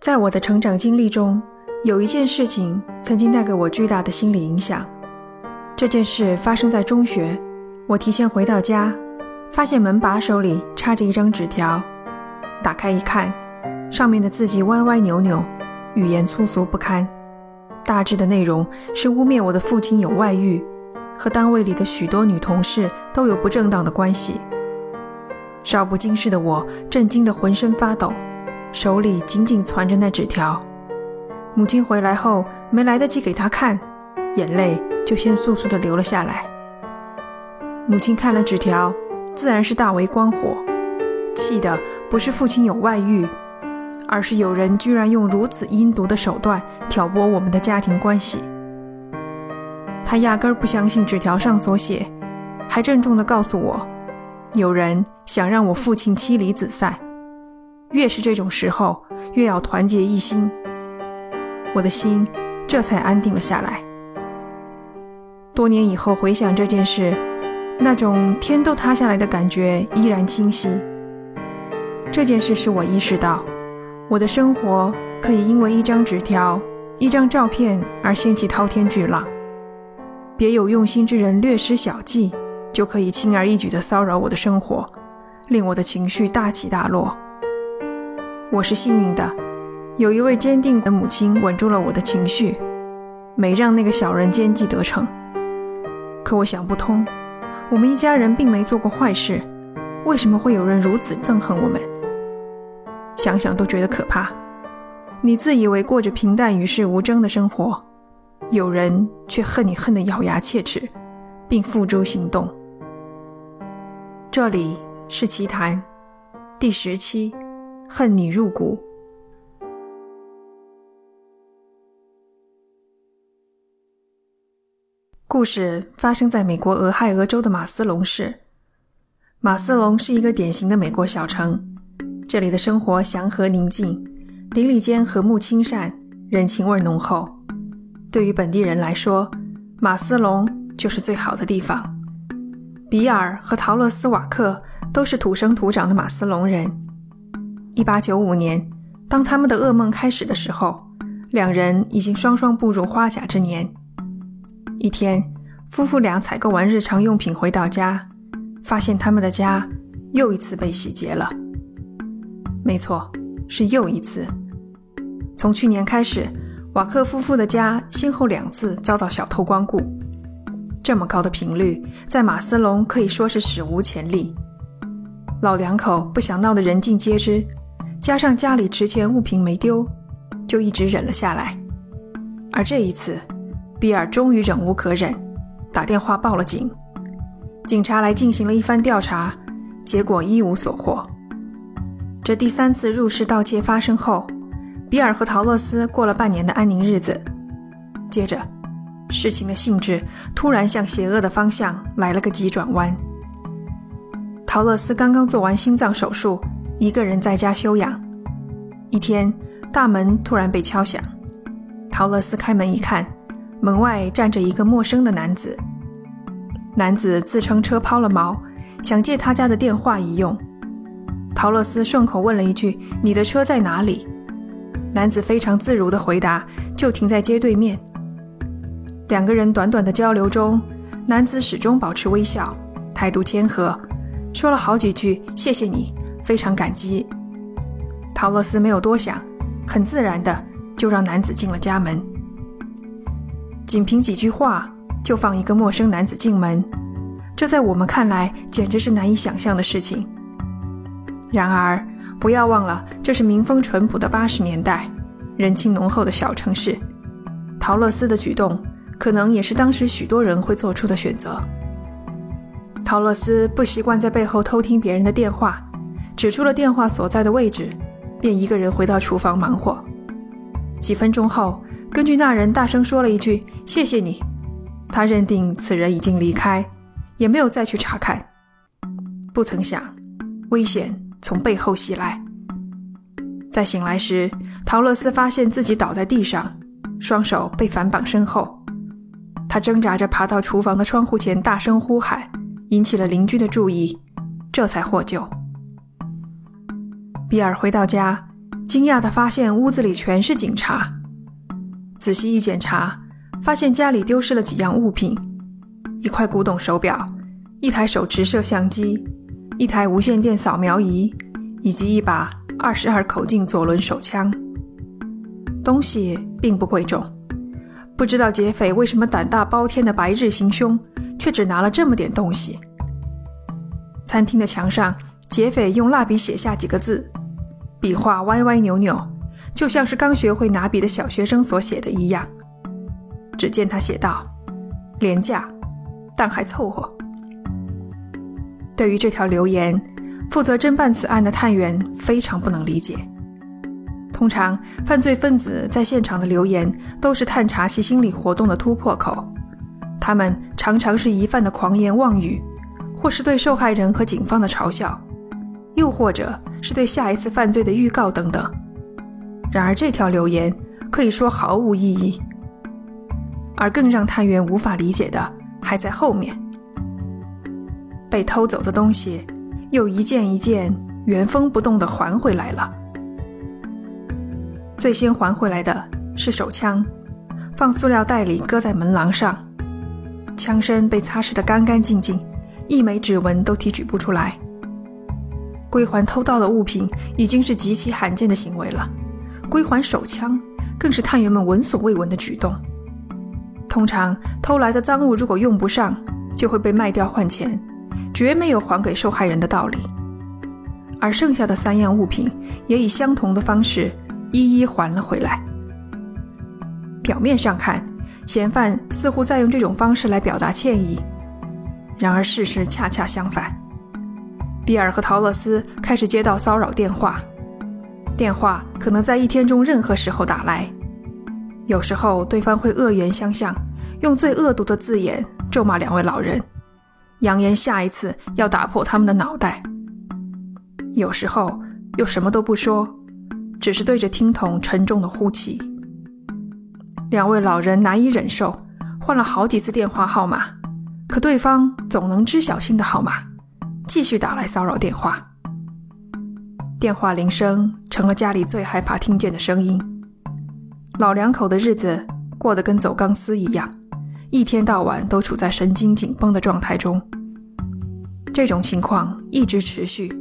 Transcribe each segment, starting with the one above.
在我的成长经历中，有一件事情曾经带给我巨大的心理影响。这件事发生在中学，我提前回到家，发现门把手里插着一张纸条，打开一看，上面的字迹歪歪扭扭，语言粗俗不堪，大致的内容是污蔑我的父亲有外遇，和单位里的许多女同事都有不正当的关系。少不经事的我震惊得浑身发抖，手里紧紧攥着那纸条。母亲回来后没来得及给他看，眼泪。就先簌簌地流了下来。母亲看了纸条，自然是大为光火，气的不是父亲有外遇，而是有人居然用如此阴毒的手段挑拨我们的家庭关系。他压根儿不相信纸条上所写，还郑重地告诉我，有人想让我父亲妻离子散，越是这种时候，越要团结一心。我的心这才安定了下来。多年以后回想这件事，那种天都塌下来的感觉依然清晰。这件事使我意识到，我的生活可以因为一张纸条、一张照片而掀起滔天巨浪。别有用心之人略施小计，就可以轻而易举地骚扰我的生活，令我的情绪大起大落。我是幸运的，有一位坚定的母亲稳住了我的情绪，没让那个小人奸计得逞。可我想不通，我们一家人并没做过坏事，为什么会有人如此憎恨我们？想想都觉得可怕。你自以为过着平淡与世无争的生活，有人却恨你恨得咬牙切齿，并付诸行动。这里是奇谈第十期，恨你入骨。故事发生在美国俄亥俄州的马斯隆市。马斯隆是一个典型的美国小城，这里的生活祥和宁静，邻里间和睦亲善，人情味浓厚。对于本地人来说，马斯隆就是最好的地方。比尔和陶乐斯瓦克都是土生土长的马斯隆人。1895年，当他们的噩梦开始的时候，两人已经双双步入花甲之年。一天，夫妇俩采购完日常用品回到家，发现他们的家又一次被洗劫了。没错，是又一次。从去年开始，瓦克夫妇的家先后两次遭到小偷光顾，这么高的频率，在马斯隆可以说是史无前例。老两口不想闹得人尽皆知，加上家里值钱物品没丢，就一直忍了下来。而这一次，比尔终于忍无可忍，打电话报了警。警察来进行了一番调查，结果一无所获。这第三次入室盗窃发生后，比尔和陶乐斯过了半年的安宁日子。接着，事情的性质突然向邪恶的方向来了个急转弯。陶乐斯刚刚做完心脏手术，一个人在家休养。一天，大门突然被敲响，陶乐斯开门一看。门外站着一个陌生的男子，男子自称车抛了锚，想借他家的电话一用。陶乐斯顺口问了一句：“你的车在哪里？”男子非常自如地回答：“就停在街对面。”两个人短短的交流中，男子始终保持微笑，态度谦和，说了好几句“谢谢你，非常感激”。陶乐斯没有多想，很自然的就让男子进了家门。仅凭几句话就放一个陌生男子进门，这在我们看来简直是难以想象的事情。然而，不要忘了，这是民风淳朴的八十年代，人情浓厚的小城市。陶乐斯的举动，可能也是当时许多人会做出的选择。陶乐斯不习惯在背后偷听别人的电话，指出了电话所在的位置，便一个人回到厨房忙活。几分钟后。根据那人大声说了一句“谢谢你”，他认定此人已经离开，也没有再去查看。不曾想，危险从背后袭来。在醒来时，陶乐斯发现自己倒在地上，双手被反绑身后。他挣扎着爬到厨房的窗户前，大声呼喊，引起了邻居的注意，这才获救。比尔回到家。惊讶地发现屋子里全是警察。仔细一检查，发现家里丢失了几样物品：一块古董手表，一台手持摄像机，一台无线电扫描仪，以及一把二十二口径左轮手枪。东西并不贵重，不知道劫匪为什么胆大包天的白日行凶，却只拿了这么点东西。餐厅的墙上，劫匪用蜡笔写下几个字，笔画歪歪扭扭，就像是刚学会拿笔的小学生所写的一样。只见他写道：“廉价，但还凑合。”对于这条留言，负责侦办此案的探员非常不能理解。通常，犯罪分子在现场的留言都是探查其心理活动的突破口。他们常常是疑犯的狂言妄语，或是对受害人和警方的嘲笑，又或者是对下一次犯罪的预告等等。然而，这条留言可以说毫无意义。而更让探员无法理解的还在后面：被偷走的东西又一件一件原封不动地还回来了。最先还回来的是手枪，放塑料袋里搁在门廊上，枪身被擦拭得干干净净，一枚指纹都提取不出来。归还偷盗的物品已经是极其罕见的行为了，归还手枪更是探员们闻所未闻的举动。通常偷来的赃物如果用不上，就会被卖掉换钱，绝没有还给受害人的道理。而剩下的三样物品也以相同的方式。一一还了回来。表面上看，嫌犯似乎在用这种方式来表达歉意，然而事实恰恰相反。比尔和陶乐斯开始接到骚扰电话，电话可能在一天中任何时候打来。有时候对方会恶言相向，用最恶毒的字眼咒骂两位老人，扬言下一次要打破他们的脑袋。有时候又什么都不说。只是对着听筒沉重的呼气。两位老人难以忍受，换了好几次电话号码，可对方总能知晓新的号码，继续打来骚扰电话。电话铃声成了家里最害怕听见的声音。老两口的日子过得跟走钢丝一样，一天到晚都处在神经紧绷的状态中。这种情况一直持续，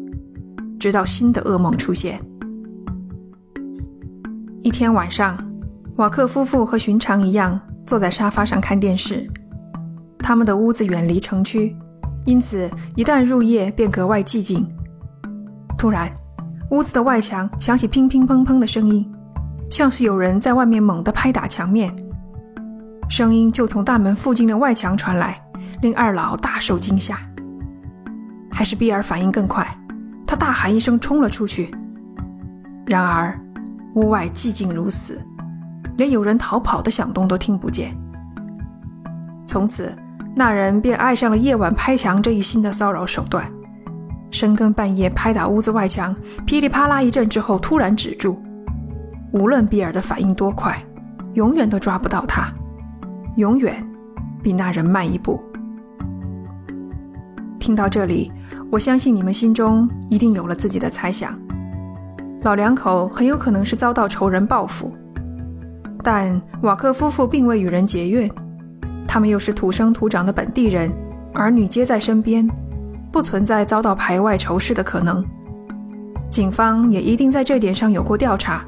直到新的噩梦出现。一天晚上，瓦克夫妇和寻常一样坐在沙发上看电视。他们的屋子远离城区，因此一旦入夜便格外寂静。突然，屋子的外墙响起乒乒乓乓的声音，像是有人在外面猛地拍打墙面。声音就从大门附近的外墙传来，令二老大受惊吓。还是比尔反应更快，他大喊一声冲了出去。然而。屋外寂静如死，连有人逃跑的响动都听不见。从此，那人便爱上了夜晚拍墙这一新的骚扰手段。深更半夜拍打屋子外墙，噼里啪啦一阵之后突然止住。无论比尔的反应多快，永远都抓不到他，永远比那人慢一步。听到这里，我相信你们心中一定有了自己的猜想。老两口很有可能是遭到仇人报复，但瓦克夫妇并未与人结怨，他们又是土生土长的本地人，儿女皆在身边，不存在遭到排外仇视的可能。警方也一定在这点上有过调查，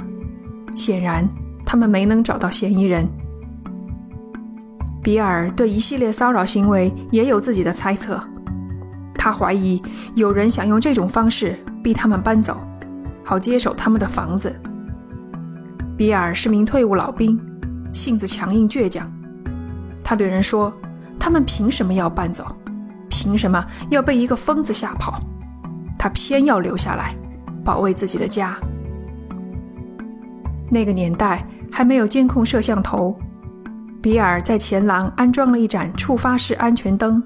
显然他们没能找到嫌疑人。比尔对一系列骚扰行为也有自己的猜测，他怀疑有人想用这种方式逼他们搬走。好接手他们的房子。比尔是名退伍老兵，性子强硬倔强。他对人说：“他们凭什么要搬走？凭什么要被一个疯子吓跑？他偏要留下来，保卫自己的家。”那个年代还没有监控摄像头，比尔在前廊安装了一盏触发式安全灯，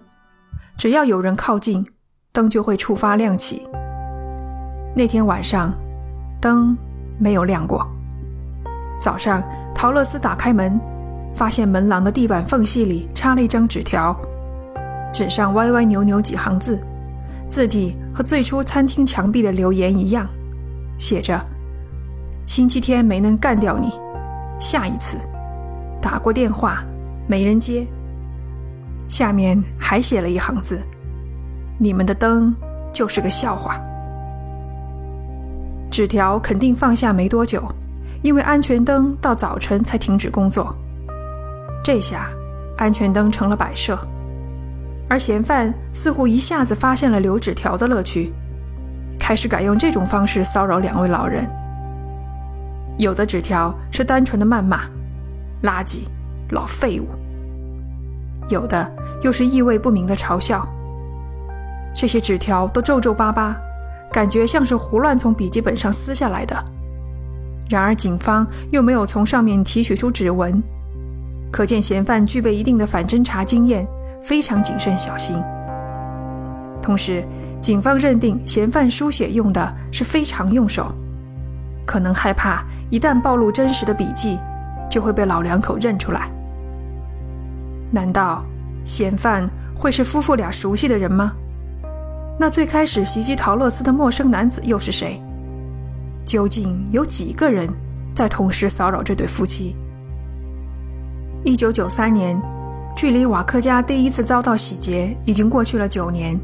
只要有人靠近，灯就会触发亮起。那天晚上。灯没有亮过。早上，陶乐斯打开门，发现门廊的地板缝隙里插了一张纸条，纸上歪歪扭扭几行字，字体和最初餐厅墙壁的留言一样，写着：“星期天没能干掉你，下一次打过电话没人接。下面还写了一行字：“你们的灯就是个笑话。”纸条肯定放下没多久，因为安全灯到早晨才停止工作。这下安全灯成了摆设，而嫌犯似乎一下子发现了留纸条的乐趣，开始改用这种方式骚扰两位老人。有的纸条是单纯的谩骂，垃圾、老废物；有的又是意味不明的嘲笑。这些纸条都皱皱巴巴。感觉像是胡乱从笔记本上撕下来的，然而警方又没有从上面提取出指纹，可见嫌犯具备一定的反侦查经验，非常谨慎小心。同时，警方认定嫌犯书写用的是非常用手，可能害怕一旦暴露真实的笔迹，就会被老两口认出来。难道嫌犯会是夫妇俩熟悉的人吗？那最开始袭击陶乐斯的陌生男子又是谁？究竟有几个人在同时骚扰这对夫妻？一九九三年，距离瓦克家第一次遭到洗劫已经过去了九年。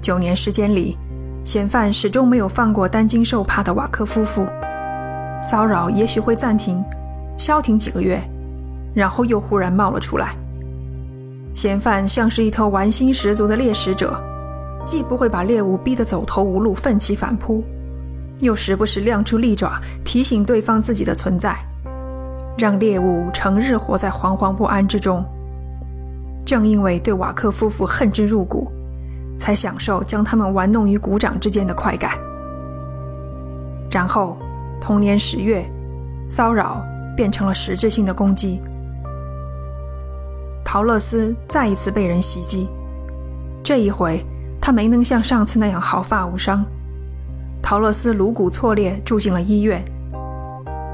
九年时间里，嫌犯始终没有放过担惊受怕的瓦克夫妇。骚扰也许会暂停、消停几个月，然后又忽然冒了出来。嫌犯像是一头玩心十足的猎食者。既不会把猎物逼得走投无路、奋起反扑，又时不时亮出利爪提醒对方自己的存在，让猎物成日活在惶惶不安之中。正因为对瓦克夫妇恨之入骨，才享受将他们玩弄于股掌之间的快感。然后，同年十月，骚扰变成了实质性的攻击。陶乐斯再一次被人袭击，这一回。他没能像上次那样毫发无伤，陶乐斯颅骨错裂，住进了医院。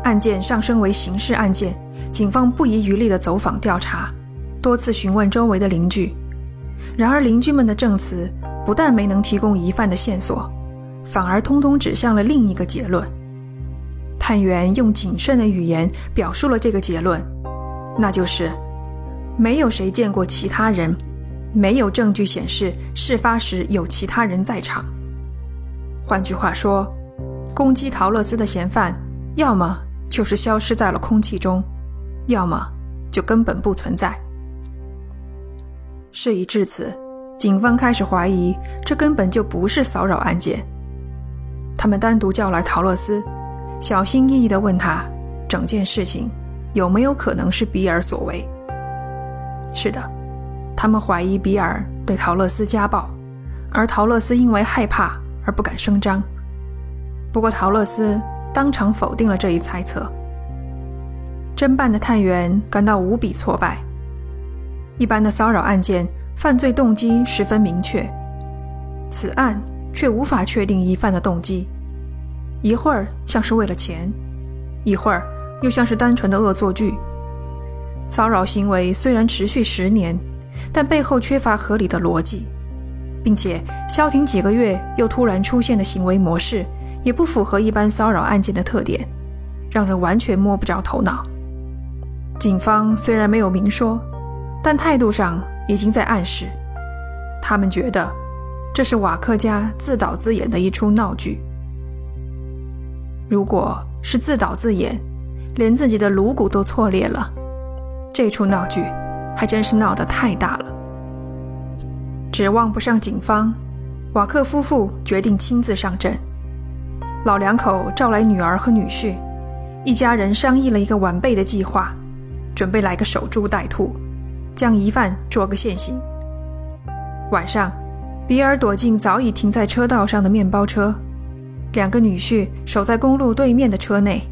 案件上升为刑事案件，警方不遗余力地走访调查，多次询问周围的邻居。然而，邻居们的证词不但没能提供疑犯的线索，反而通通指向了另一个结论。探员用谨慎的语言表述了这个结论，那就是：没有谁见过其他人。没有证据显示事发时有其他人在场。换句话说，攻击陶乐斯的嫌犯，要么就是消失在了空气中，要么就根本不存在。事已至此，警方开始怀疑这根本就不是骚扰案件。他们单独叫来陶乐斯，小心翼翼地问他，整件事情有没有可能是比尔所为？是的。他们怀疑比尔对陶乐斯家暴，而陶乐斯因为害怕而不敢声张。不过陶乐斯当场否定了这一猜测。侦办的探员感到无比挫败。一般的骚扰案件，犯罪动机十分明确，此案却无法确定疑犯的动机。一会儿像是为了钱，一会儿又像是单纯的恶作剧。骚扰行为虽然持续十年。但背后缺乏合理的逻辑，并且消停几个月又突然出现的行为模式，也不符合一般骚扰案件的特点，让人完全摸不着头脑。警方虽然没有明说，但态度上已经在暗示，他们觉得这是瓦克家自导自演的一出闹剧。如果是自导自演，连自己的颅骨都错裂了，这出闹剧。还真是闹得太大了。指望不上警方，瓦克夫妇决定亲自上阵。老两口召来女儿和女婿，一家人商议了一个完备的计划，准备来个守株待兔，将疑犯捉个现行。晚上，比尔躲进早已停在车道上的面包车，两个女婿守在公路对面的车内，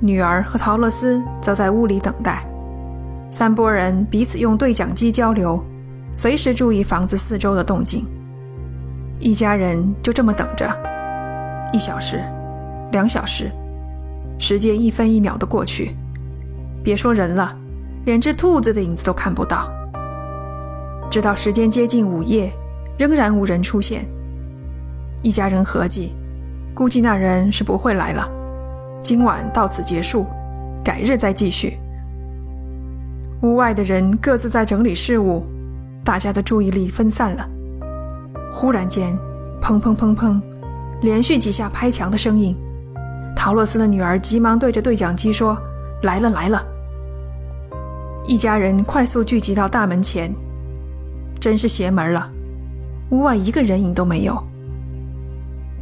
女儿和陶乐斯则在屋里等待。三拨人彼此用对讲机交流，随时注意房子四周的动静。一家人就这么等着，一小时，两小时，时间一分一秒的过去，别说人了，连只兔子的影子都看不到。直到时间接近午夜，仍然无人出现。一家人合计，估计那人是不会来了，今晚到此结束，改日再继续。屋外的人各自在整理事务，大家的注意力分散了。忽然间，砰砰砰砰，连续几下拍墙的声音。陶乐斯的女儿急忙对着对讲机说：“来了，来了！”一家人快速聚集到大门前，真是邪门了。屋外一个人影都没有。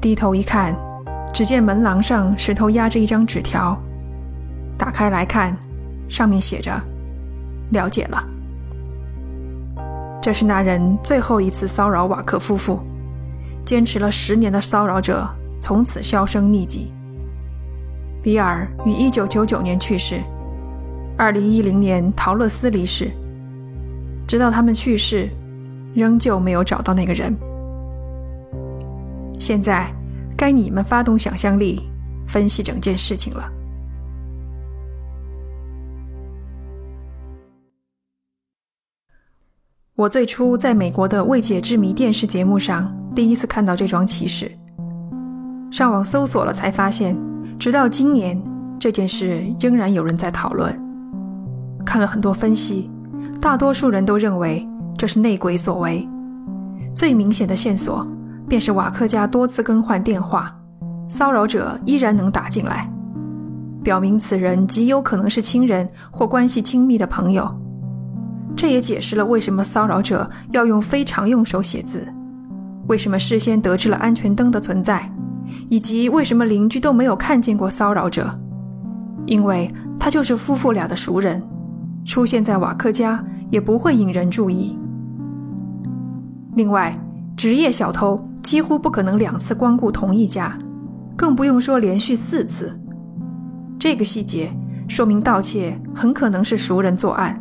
低头一看，只见门廊上石头压着一张纸条，打开来看，上面写着。了解了，这是那人最后一次骚扰瓦克夫妇，坚持了十年的骚扰者从此销声匿迹。比尔于1999年去世，2010年陶乐斯离世，直到他们去世，仍旧没有找到那个人。现在该你们发动想象力，分析整件事情了。我最初在美国的未解之谜电视节目上第一次看到这桩奇事，上网搜索了才发现，直到今年这件事仍然有人在讨论。看了很多分析，大多数人都认为这是内鬼所为。最明显的线索便是瓦克家多次更换电话，骚扰者依然能打进来，表明此人极有可能是亲人或关系亲密的朋友。这也解释了为什么骚扰者要用非常用手写字，为什么事先得知了安全灯的存在，以及为什么邻居都没有看见过骚扰者。因为他就是夫妇俩的熟人，出现在瓦克家也不会引人注意。另外，职业小偷几乎不可能两次光顾同一家，更不用说连续四次。这个细节说明盗窃很可能是熟人作案。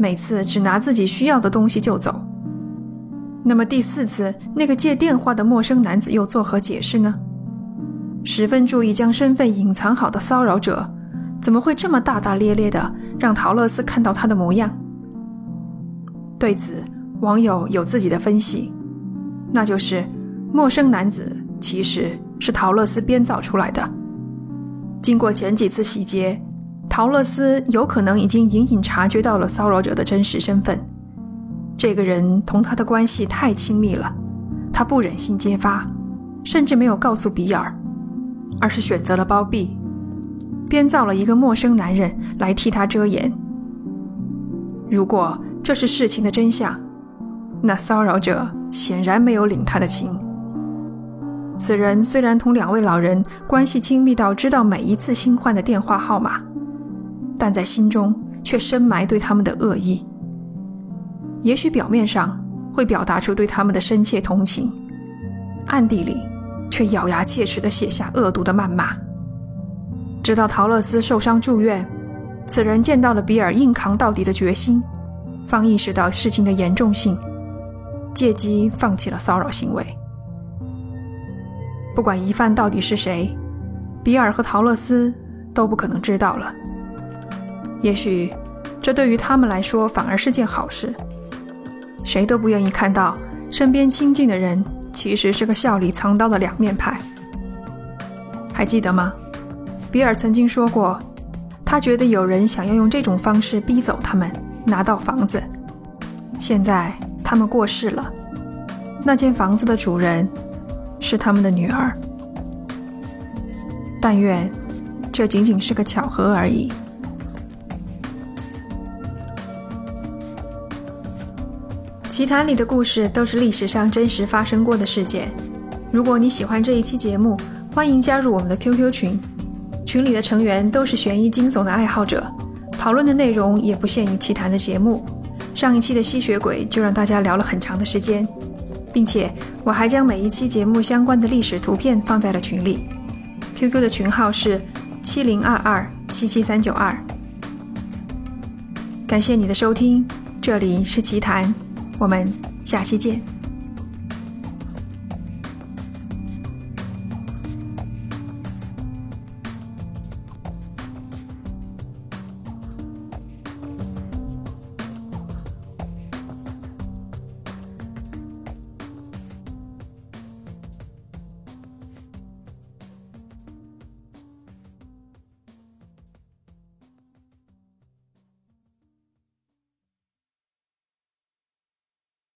每次只拿自己需要的东西就走。那么第四次那个借电话的陌生男子又作何解释呢？十分注意将身份隐藏好的骚扰者，怎么会这么大大咧咧的让陶乐斯看到他的模样？对此，网友有自己的分析，那就是陌生男子其实是陶乐斯编造出来的。经过前几次洗劫。陶乐斯有可能已经隐隐察觉到了骚扰者的真实身份，这个人同他的关系太亲密了，他不忍心揭发，甚至没有告诉比尔，而是选择了包庇，编造了一个陌生男人来替他遮掩。如果这是事情的真相，那骚扰者显然没有领他的情。此人虽然同两位老人关系亲密到知道每一次新换的电话号码。但在心中却深埋对他们的恶意。也许表面上会表达出对他们的深切同情，暗地里却咬牙切齿地写下恶毒的谩骂。直到陶乐斯受伤住院，此人见到了比尔硬扛到底的决心，方意识到事情的严重性，借机放弃了骚扰行为。不管疑犯到底是谁，比尔和陶乐斯都不可能知道了。也许，这对于他们来说反而是件好事。谁都不愿意看到身边亲近的人其实是个笑里藏刀的两面派。还记得吗？比尔曾经说过，他觉得有人想要用这种方式逼走他们，拿到房子。现在他们过世了，那间房子的主人是他们的女儿。但愿这仅仅是个巧合而已。奇谈里的故事都是历史上真实发生过的事件。如果你喜欢这一期节目，欢迎加入我们的 QQ 群，群里的成员都是悬疑惊悚的爱好者，讨论的内容也不限于奇谈的节目。上一期的吸血鬼就让大家聊了很长的时间，并且我还将每一期节目相关的历史图片放在了群里。QQ 的群号是七零二二七七三九二。感谢你的收听，这里是奇谈。我们下期见。